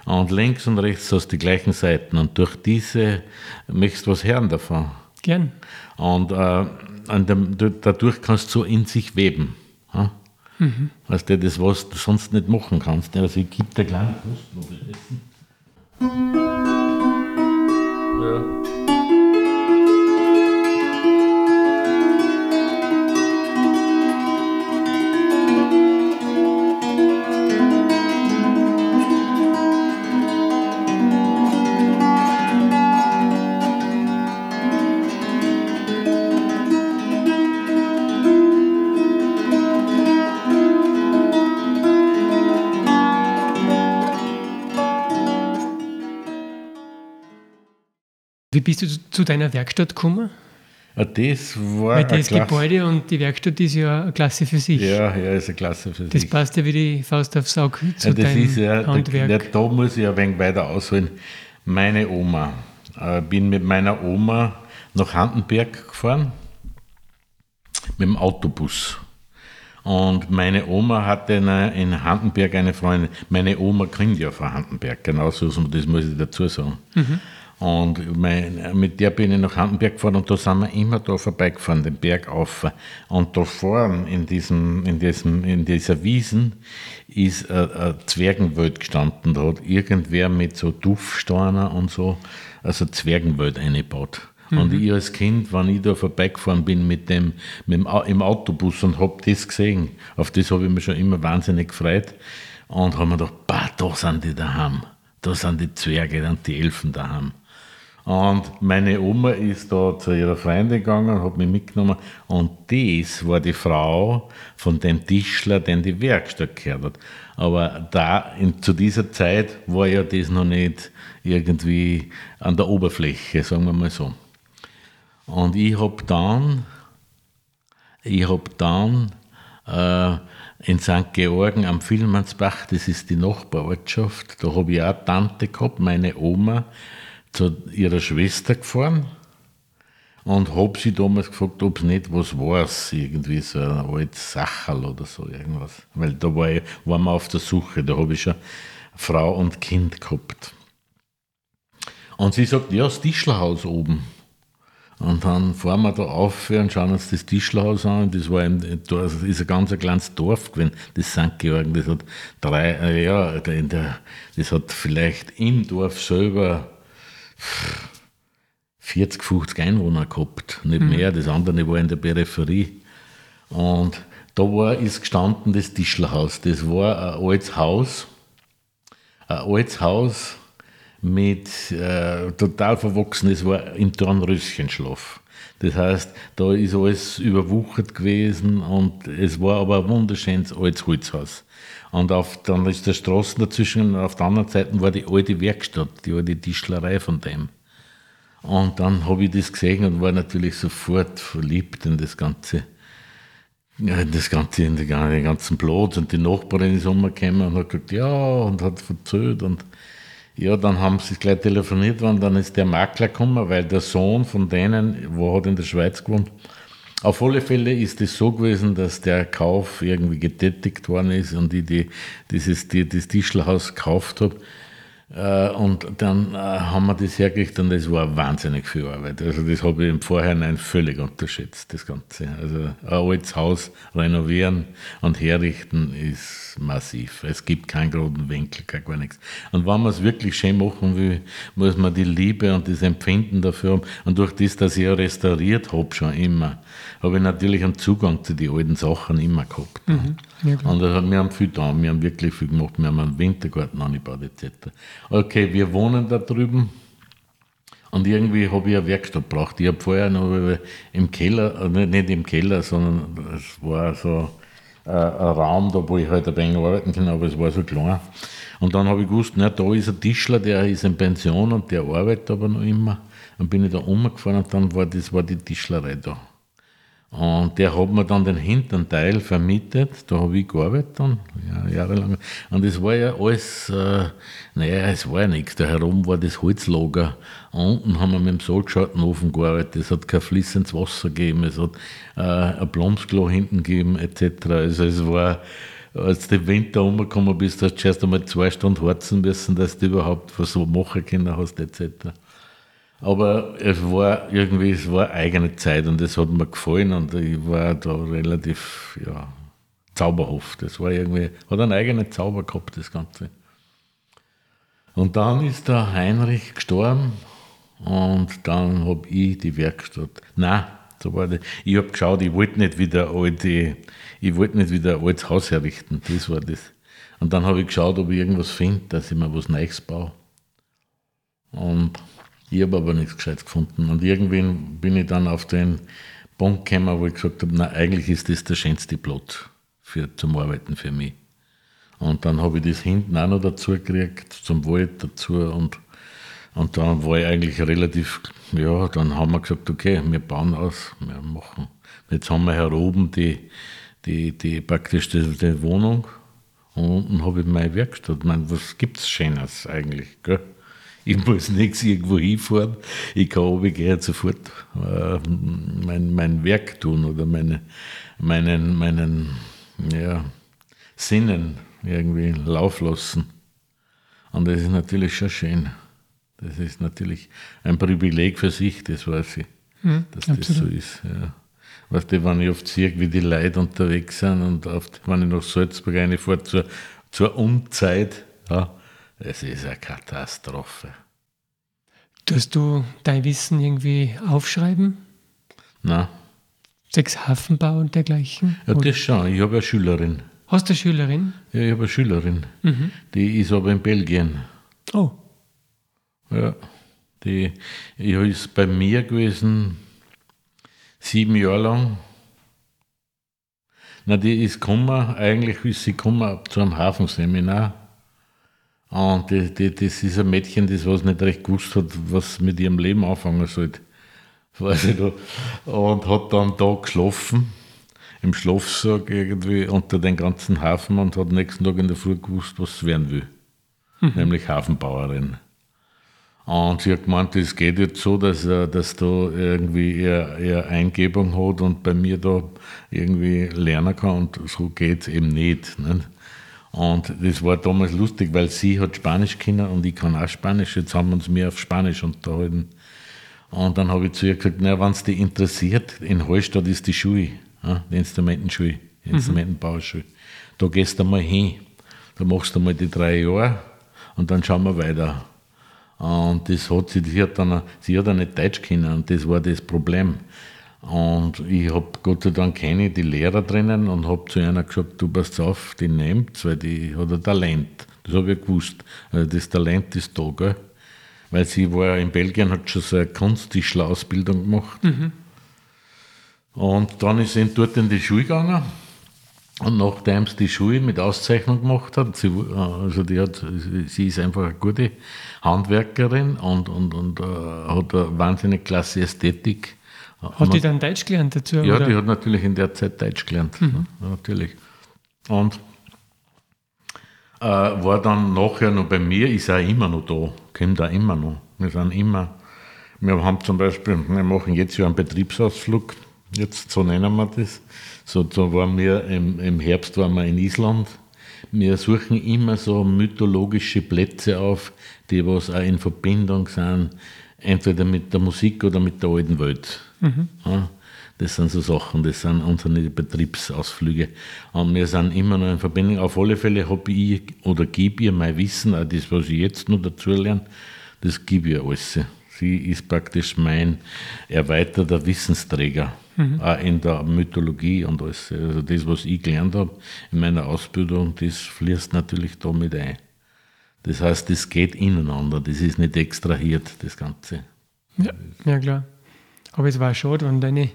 Und links und rechts hast du die gleichen Seiten. Und durch diese möchtest du was hören davon. Gern. Und äh, dem, dadurch kannst du so in sich weben. Ja? Mhm. Weißt du, das, was du sonst nicht machen kannst. Also ich gebe dir kleinen Kosten. Ja. Wie bist du zu deiner Werkstatt gekommen? Ja, das war Weil das Gebäude und die Werkstatt ist ja eine Klasse für sich. Ja, ja, ist eine Klasse für das sich. Das passt ja wie die Faust aufs Auge zu ja, das ist ja, Handwerk. Da, da muss ich ein wenig weiter ausholen. Meine Oma. Ich äh, bin mit meiner Oma nach Handenberg gefahren mit dem Autobus. Und meine Oma hatte in Handenberg eine Freundin. Meine Oma kommt ja von Handenberg, genauso, das muss ich dazu sagen. Mhm. Und mein, mit der bin ich nach Handenberg gefahren und da sind wir immer da vorbeigefahren, den Berg auf. Und da vorne in, diesem, in, diesem, in dieser Wiesen ist eine Zwergenwelt gestanden. Da hat irgendwer mit so Duftsteiner und so, also Zwergenwelt eingebaut. Mhm. Und ich als Kind, wenn ich da vorbeigefahren bin mit dem, mit dem im Autobus und habe das gesehen, auf das habe ich mich schon immer wahnsinnig gefreut. Und habe mir gedacht, bah, da sind die daheim. Da sind die Zwerge und die Elfen daheim. Und meine Oma ist da zu ihrer Freundin gegangen, hat mich mitgenommen. Und das war die Frau von dem Tischler, den die Werkstatt gehört hat. Aber da, in, zu dieser Zeit war ja das noch nicht irgendwie an der Oberfläche, sagen wir mal so. Und ich habe dann, ich habe dann äh, in St. Georgen am Villmannsbach, das ist die Nachbarortschaft, da habe ich auch Tante gehabt, meine Oma, zu ihrer Schwester gefahren und habe sie damals gefragt, ob es nicht was war, irgendwie so ein altes Sacherl oder so irgendwas. Weil da war ich, waren wir auf der Suche, da habe ich schon Frau und Kind gehabt. Und sie sagt, ja, das Tischlerhaus oben. Und dann fahren wir da auf und schauen uns das Tischlerhaus an. Das war ein, das ist ein ganz kleines Dorf gewesen, das St. Georgen. Das hat drei, äh, ja, das hat vielleicht im Dorf selber 40, 50 Einwohner gehabt, nicht mhm. mehr. Das andere war in der Peripherie. Und da war, ist gestanden das Tischlerhaus. Das war ein altes Haus, ein altes Haus mit äh, total verwachsen, es war im Dornröschenschlaf. Das heißt, da ist alles überwuchert gewesen und es war aber ein wunderschönes altes Holzhaus. Und auf, dann ist der Straßen dazwischen und auf der anderen Seite war die alte Werkstatt, die alte Tischlerei von dem. Und dann habe ich das gesehen und war natürlich sofort verliebt in das Ganze. Das Ganze, in den ganzen Platz und die Nachbarin ist umgekommen und hat gesagt, ja, und hat verzählt und ja, dann haben sie gleich telefoniert und dann ist der Makler gekommen, weil der Sohn von denen, wo hat in der Schweiz gewohnt, auf alle Fälle ist es so gewesen, dass der Kauf irgendwie getätigt worden ist und ich die, dieses, die, das Tischlerhaus gekauft habe. Äh, und dann äh, haben wir das hergekriegt und das war wahnsinnig viel Arbeit. Also das habe ich im Vorhinein völlig unterschätzt, das Ganze. Also ein altes Haus renovieren und herrichten ist massiv. Es gibt keinen geraden Winkel, gar nichts. Und wenn man es wirklich schön machen will, muss man die Liebe und das Empfinden dafür haben. Und durch das, dass ich ja restauriert habe schon immer, habe ich natürlich einen Zugang zu den alten Sachen immer gehabt. Mhm. Ja, und wir haben viel da, wir haben wirklich viel gemacht. Wir haben einen Wintergarten angebaut etc. Okay, wir wohnen da drüben. Und irgendwie habe ich eine Werkstatt gebraucht. Ich habe vorher noch im Keller, äh, nicht im Keller, sondern es war so äh, ein Raum, da wo ich halt ein wenig arbeiten kann, aber es war so klein. Und dann habe ich gewusst, na, da ist ein Tischler, der ist in Pension und der arbeitet aber noch immer. Dann bin ich da umgefahren und dann war das war die Tischlerei da. Und der hat mir dann den hinteren Teil vermietet, da habe ich gearbeitet dann, ja, jahrelang. Und es war ja alles, äh, naja, es war ja nichts. Da herum war das Holzlager. Unten haben wir mit dem Salzschattenofen gearbeitet, es hat kein fließendes Wasser gegeben, es hat äh, ein Blomsklo hinten gegeben, etc. Also es war, als du im Winter umgekommen bist, hast du erst einmal zwei Stunden harzen müssen, dass du überhaupt was so machen können hast, etc. Aber es war irgendwie, es war eigene Zeit und es hat mir gefallen und ich war da relativ, ja, zauberhaft. Das war irgendwie, hat einen eigenen Zauber gehabt, das Ganze. Und dann ist der Heinrich gestorben und dann habe ich die Werkstatt. Nein, so war das. Ich habe geschaut, ich wollte nicht wieder alte, ich wollte nicht wieder ein altes Haus herrichten. Das war das. Und dann habe ich geschaut, ob ich irgendwas finde, dass ich mir was Neues baue. Und ich habe aber nichts Gescheites gefunden. Und irgendwann bin ich dann auf den Punkt gekommen, wo ich gesagt habe, na, eigentlich ist das der schönste Platz für, zum Arbeiten für mich. Und dann habe ich das hinten auch noch dazu gekriegt, zum Wald dazu. Und, und dann war ich eigentlich relativ, ja, dann haben wir gesagt, okay, wir bauen aus, wir machen. Jetzt haben wir hier oben die, die, die praktisch die, die Wohnung und unten habe ich meine Werkstatt. Ich meine, was gibt es Schönes eigentlich? Gell? Ich muss nichts irgendwo hinfahren. Ich kann runtergehen sofort äh, mein, mein Werk tun oder meine, meinen, meinen ja, Sinnen irgendwie Lauf lassen. Und das ist natürlich schon schön. Das ist natürlich ein Privileg für sich, das weiß ich, mhm, dass absolut. das so ist. Ja. Weißt du, wenn ich oft sehe, wie die Leute unterwegs sind und oft, wenn ich nach Salzburg reinfahre zur, zur Unzeit, ja, es ist eine Katastrophe. Tust du dein Wissen irgendwie aufschreiben? Nein. Sechs Hafenbau und dergleichen? Ja, das schon. Ich habe eine Schülerin. Hast du eine Schülerin? Ja, ich habe eine Schülerin. Mhm. Die ist aber in Belgien. Oh. Ja. Die, die ist bei mir gewesen sieben Jahre lang. Na, die ist gekommen, eigentlich ist sie gekommen zu einem Hafenseminar. Und die, die, das ist ein Mädchen, das was nicht recht gewusst hat, was mit ihrem Leben anfangen sollte. Weiß ich. Und hat dann da geschlafen, im Schlafsack irgendwie unter den ganzen Hafen und hat nächsten Tag in der Früh gewusst, was sie werden will. Mhm. Nämlich Hafenbauerin. Und sie hat gemeint, es geht jetzt so, dass er dass da irgendwie eher, eher Eingebung hat und bei mir da irgendwie lernen kann und so geht es eben nicht. nicht? Und das war damals lustig, weil sie hat Spanisch können und ich kann auch Spanisch. Jetzt haben wir uns mehr auf Spanisch unterhalten. Und dann habe ich zu ihr gesagt, na, wenn es dich interessiert, in Hallstatt ist die Schule, die Instrumentenschule, die mhm. Instrumentenbauschule. Da gehst du mal hin, da machst du mal die drei Jahre und dann schauen wir weiter. Und das hat sie, sie hat dann, sie hat auch nicht Deutsch können und das war das Problem. Und ich habe Gott sei Dank keine die Lehrer drinnen und habe zu einer gesagt, du passt auf, die nehmt weil die hat ein Talent. Das habe ich gewusst. Also das Talent ist da, gell? weil sie war in Belgien, hat schon so eine Kunsttischler-Ausbildung gemacht. Mhm. Und dann ist sie dort in die Schule gegangen. Und nachdem sie die Schule mit Auszeichnung gemacht hat, sie, also die hat, sie ist einfach eine gute Handwerkerin und, und, und uh, hat eine wahnsinnig klasse Ästhetik. Hat die dann Deutsch gelernt dazu? Ja, oder? die hat natürlich in der Zeit Deutsch gelernt. Mhm. natürlich. Und äh, war dann nachher noch bei mir, ist auch immer noch da, kommt da immer noch. Wir sind immer, wir haben zum Beispiel, wir machen jetzt ja einen Betriebsausflug, jetzt so nennen wir das. So, da waren wir im, im Herbst waren wir in Island. Wir suchen immer so mythologische Plätze auf, die was auch in Verbindung sind, entweder mit der Musik oder mit der alten Welt. Mhm. Ja, das sind so Sachen, das sind unsere Betriebsausflüge. Und wir sind immer noch in Verbindung. Auf alle Fälle habe ich oder gebe ihr mein Wissen, auch das, was ich jetzt noch dazu lerne, das gebe ich alles. Sie ist praktisch mein erweiterter Wissensträger, mhm. auch in der Mythologie und alles. Also das, was ich gelernt habe in meiner Ausbildung, das fließt natürlich da mit ein. Das heißt, das geht ineinander, das ist nicht extrahiert, das Ganze. Ja, ja klar. Aber es war schade, wenn deine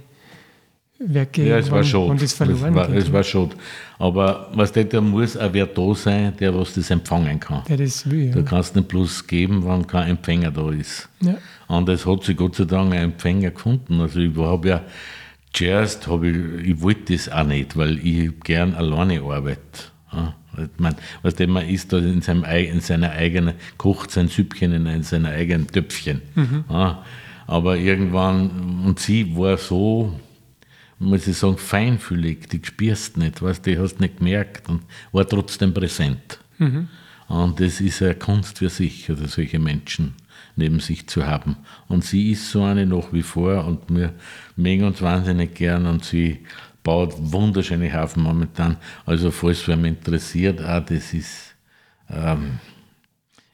Werke ja, es war schade. und es verloren es war. Es war schade. Aber was der, da muss auch wer da sein, der was das empfangen kann. Der das will, ja. Du kannst nicht bloß geben, wenn kein Empfänger da ist. Ja. Und es hat sich Gott sei Dank ein Empfänger gefunden. Also ich habe ja zuerst, hab ich, ich wollte das auch nicht, weil ich gern alleine arbeite. Ja. Ich meine, was der man isst da in, seinem, in seiner eigenen, kocht sein Süppchen in seiner eigenen Töpfchen. Mhm. Ja. Aber irgendwann, und sie war so, muss ich sagen, feinfühlig, die spürst nicht, weißt, die hast nicht gemerkt und war trotzdem präsent. Mhm. Und das ist eine Kunst für sich, oder solche Menschen neben sich zu haben. Und sie ist so eine nach wie vor und wir mögen uns wahnsinnig gern und sie baut wunderschöne Hafen momentan. Also falls wer mich interessiert, auch das ist, ähm,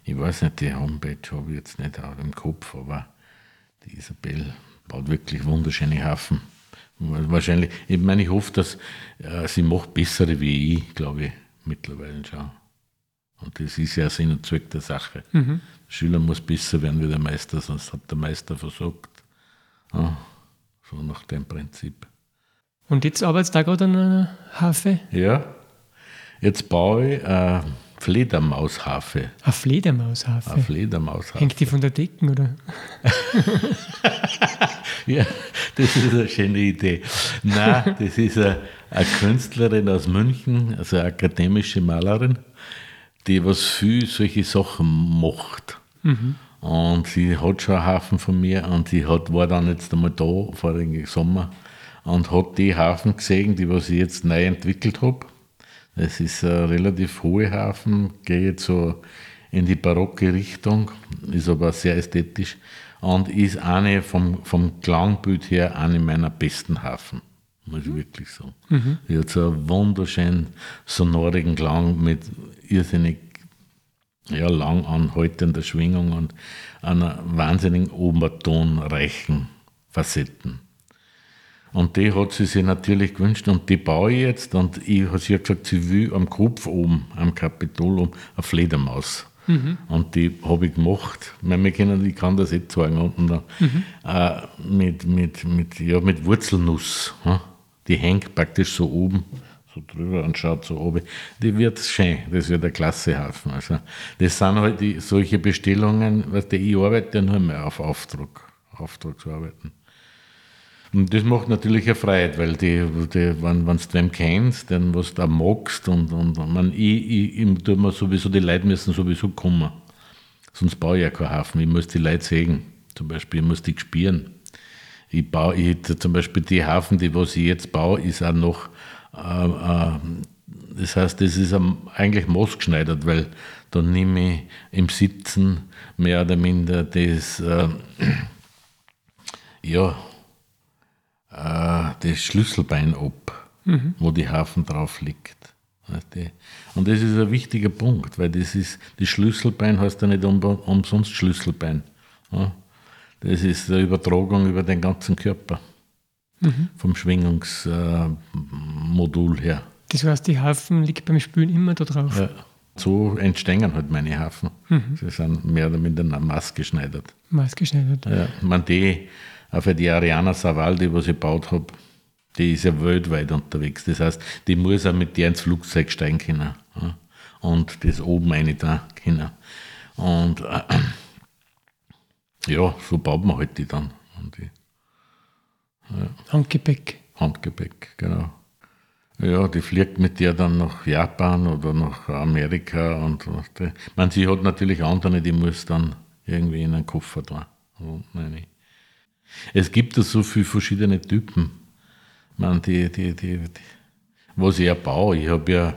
ich weiß nicht, die Homepage habe ich jetzt nicht auch im Kopf, aber die Isabel baut wirklich wunderschöne Hafen. Wahrscheinlich, ich meine, ich hoffe, dass äh, sie macht bessere wie ich, glaube ich, mittlerweile schon. Und das ist ja Sinn und Zweck der Sache. Mhm. Der Schüler muss besser werden wie der Meister, sonst hat der Meister versorgt. Ja, so nach dem Prinzip. Und jetzt arbeitest du da gerade an einer Hafe? Ja, jetzt baue ich eine Fledermaushafe. Eine Fledermaushafe? Eine Fledermaushafe. Hängt die von der Decke, oder? ja, das ist eine schöne Idee. Nein, das ist eine, eine Künstlerin aus München, also eine akademische Malerin, die was viel solche Sachen macht. Mhm. Und sie hat schon einen Hafen von mir und sie hat, war dann jetzt einmal da, vorigen Sommer, und hat die Hafen gesehen, die was ich jetzt neu entwickelt habe. Das ist ein relativ hoher Hafen, geht so in die barocke Richtung, ist aber sehr ästhetisch und ist eine vom, vom Klangbild her eine meiner besten Hafen, muss ich wirklich sagen. Mhm. Die hat so einen wunderschönen sonorigen Klang mit irrsinnig ja, lang anhaltender Schwingung und einer wahnsinnigen obertonreichen Facetten. Und die hat sie sich natürlich gewünscht und die baue ich jetzt. Und ich habe sie gesagt, sie will am Kopf oben, am Kapitol oben, eine Fledermaus. Mhm. Und die habe ich gemacht. Ich, können, ich kann das nicht zeigen. Unten da, mhm. äh, mit, mit, mit, ja, mit Wurzelnuss. Ja? Die hängt praktisch so oben, so drüber und schaut so oben. Die wird schön, das wird ein Klassehafen. Also, das sind halt die, solche Bestellungen, was die, ich arbeite ja nur mehr auf Auftrag, Auftrag zu arbeiten. Und das macht natürlich eine Freiheit, weil die, die, wenn, wenn du den kennst, den was du magst und, und man, ich, ich, ich tue mir sowieso, die Leute müssen sowieso kommen. Sonst baue ich ja keinen Hafen. Ich muss die Leute sehen. Zum Beispiel, ich muss die spüren. Ich baue, ich, zum Beispiel die Hafen, die was ich jetzt baue, ist auch noch, äh, äh, das heißt, das ist eigentlich maßgeschneidert, weil da nehme ich im Sitzen mehr oder minder das, äh, ja, das Schlüsselbein ab, mhm. wo die Hafen drauf liegt. Und das ist ein wichtiger Punkt, weil das ist, das Schlüsselbein heißt ja nicht umsonst Schlüsselbein. Das ist eine Übertragung über den ganzen Körper, mhm. vom Schwingungsmodul her. Das heißt, die Hafen liegt beim Spülen immer da drauf? Ja, So entstehen halt meine Hafen. Mhm. Sie sind mehr oder minder maßgeschneidert. Maßgeschneidert. Ja, man die, auch für die Ariana Saval, die was ich gebaut habe, die ist ja weltweit unterwegs. Das heißt, die muss auch mit der ins Flugzeug steigen können. Ja, und das oben eine da können. Und äh, ja, so baut man halt die dann. Die, ja. Handgepäck. Handgepäck, genau. Ja, die fliegt mit der dann nach Japan oder nach Amerika und man, sie hat natürlich andere, die muss dann irgendwie in einen Koffer da. Nein. Es gibt da so viele verschiedene Typen. Man, die, die, die, die, was ich ja baue, ich habe ja,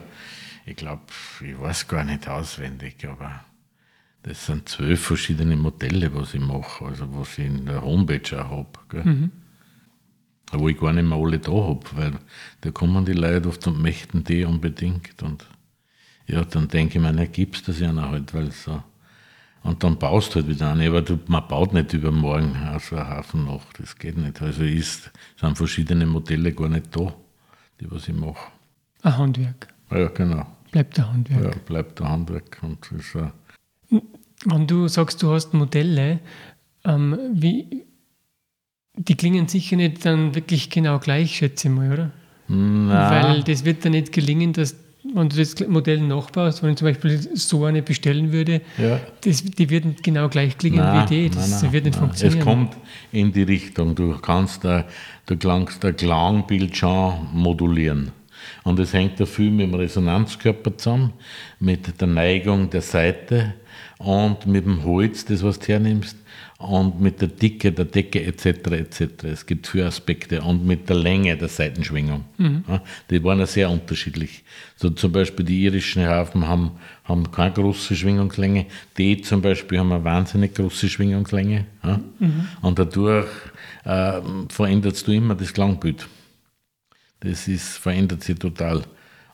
ich glaube, ich weiß gar nicht auswendig, aber das sind zwölf verschiedene Modelle, was ich mache, also was ich in der Homepage auch habe. Mhm wo ich gar nicht mehr alle da habe, weil da kommen die Leute oft und möchten die unbedingt. Und ja, dann denke ich mir, ne, gibst das ja noch halt, weil so. Und dann baust du halt wieder eine, aber du, man baut nicht übermorgen so einen Hafen nach, das geht nicht. Also ist, sind verschiedene Modelle gar nicht da, die was ich mache. Ein Handwerk. Ja, genau. Bleibt ein Handwerk. Ja, bleibt ein Handwerk. Und das, äh Wenn du sagst, du hast Modelle, ähm, wie, die klingen sicher nicht dann wirklich genau gleich, schätze ich mal, oder? Na. Weil das wird dann nicht gelingen, dass, wenn du das Modell nachbaust, wenn ich zum Beispiel so eine bestellen würde, ja. das, die würden genau gleich klingen nein, wie die. Das nein, wird nicht nein. funktionieren. Es kommt in die Richtung. Du kannst da, du kannst der Klangbild schon modulieren. Und es hängt da viel mit dem Resonanzkörper zusammen, mit der Neigung der Seite und mit dem Holz, das was du hernimmst und mit der Dicke der Decke etc. etc. Es gibt viele Aspekte und mit der Länge der Seitenschwingung. Mhm. Ja, die waren ja sehr unterschiedlich. So zum Beispiel die irischen Hafen haben, haben keine große Schwingungslänge, die zum Beispiel haben eine wahnsinnig große Schwingungslänge ja, mhm. und dadurch äh, veränderst du immer das Klangbild. Das ist, verändert sich total.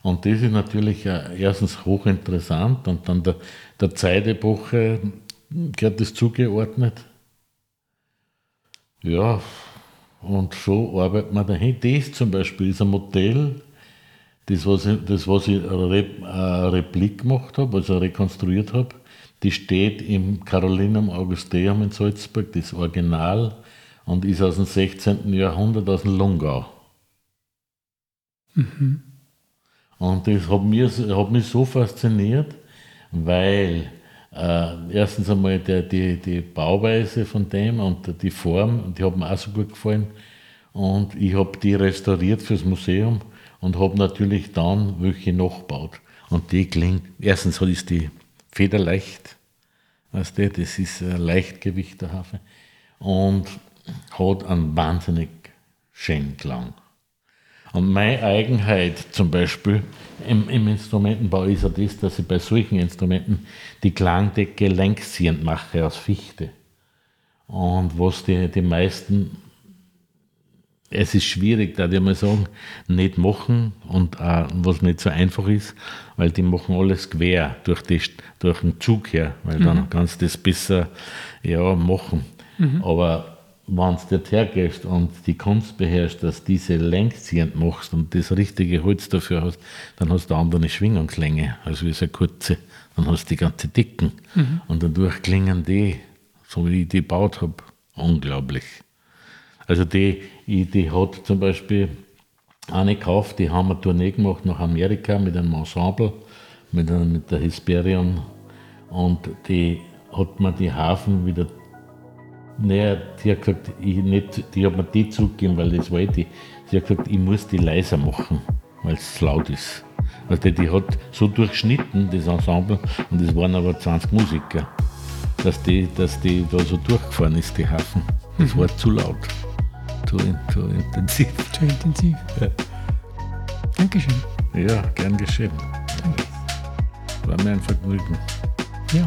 Und das ist natürlich äh, erstens hochinteressant und dann der, der Zeitepoche gehört das zugeordnet. Ja, und so arbeitet man dahin. Das zum Beispiel ist ein Modell, das, was ich, das, was ich eine Replik gemacht habe, also rekonstruiert habe, die steht im Carolinum Augusteum in Salzburg, das Original, und ist aus dem 16. Jahrhundert aus dem Lungau. Mhm. Und das hat mich, hat mich so fasziniert, weil äh, erstens einmal der, die, die Bauweise von dem und die Form, die hat mir auch so gut gefallen. Und ich habe die restauriert fürs Museum und habe natürlich dann welche nachgebaut. Und die klingt, erstens ist die federleicht, weißt du, das ist ein Leichtgewicht der Hafe und hat einen wahnsinnig schönen Klang. Und meine Eigenheit zum Beispiel im, im Instrumentenbau ist ja das, dass ich bei solchen Instrumenten die Klangdecke längsziehend mache aus Fichte. Und was die, die meisten, es ist schwierig, da die mal sagen, nicht machen und auch, was nicht so einfach ist, weil die machen alles quer durch, die, durch den Zug her, weil mhm. dann kannst du das besser ja, machen. Mhm. Aber wenn du dort hergehst und die Kunst beherrschst, dass diese längsziehend machst und das richtige Holz dafür hast, dann hast du eine andere Schwingungslänge, also ist eine kurze, dann hast du die ganze Dicken mhm. und dadurch klingen die, so wie ich die gebaut habe, unglaublich. Also die, die hat zum Beispiel eine gekauft, die haben eine Tournee gemacht nach Amerika mit einem Ensemble, mit, einer, mit der Hesperion und die hat mir die Hafen wieder naja, die hat gesagt, ich nicht, die hat mir die zugegeben, weil das wollte ich. Sie hat gesagt, ich muss die leiser machen, weil es laut ist. Also die hat so durchschnitten, das Ensemble, und es waren aber 20 Musiker, dass die, dass die da so durchgefahren ist, die Hafen. Das mhm. war zu laut, zu, zu intensiv. Zu intensiv. Ja. Dankeschön. Ja, gern geschehen. Danke. War mir ein Vergnügen. Ja.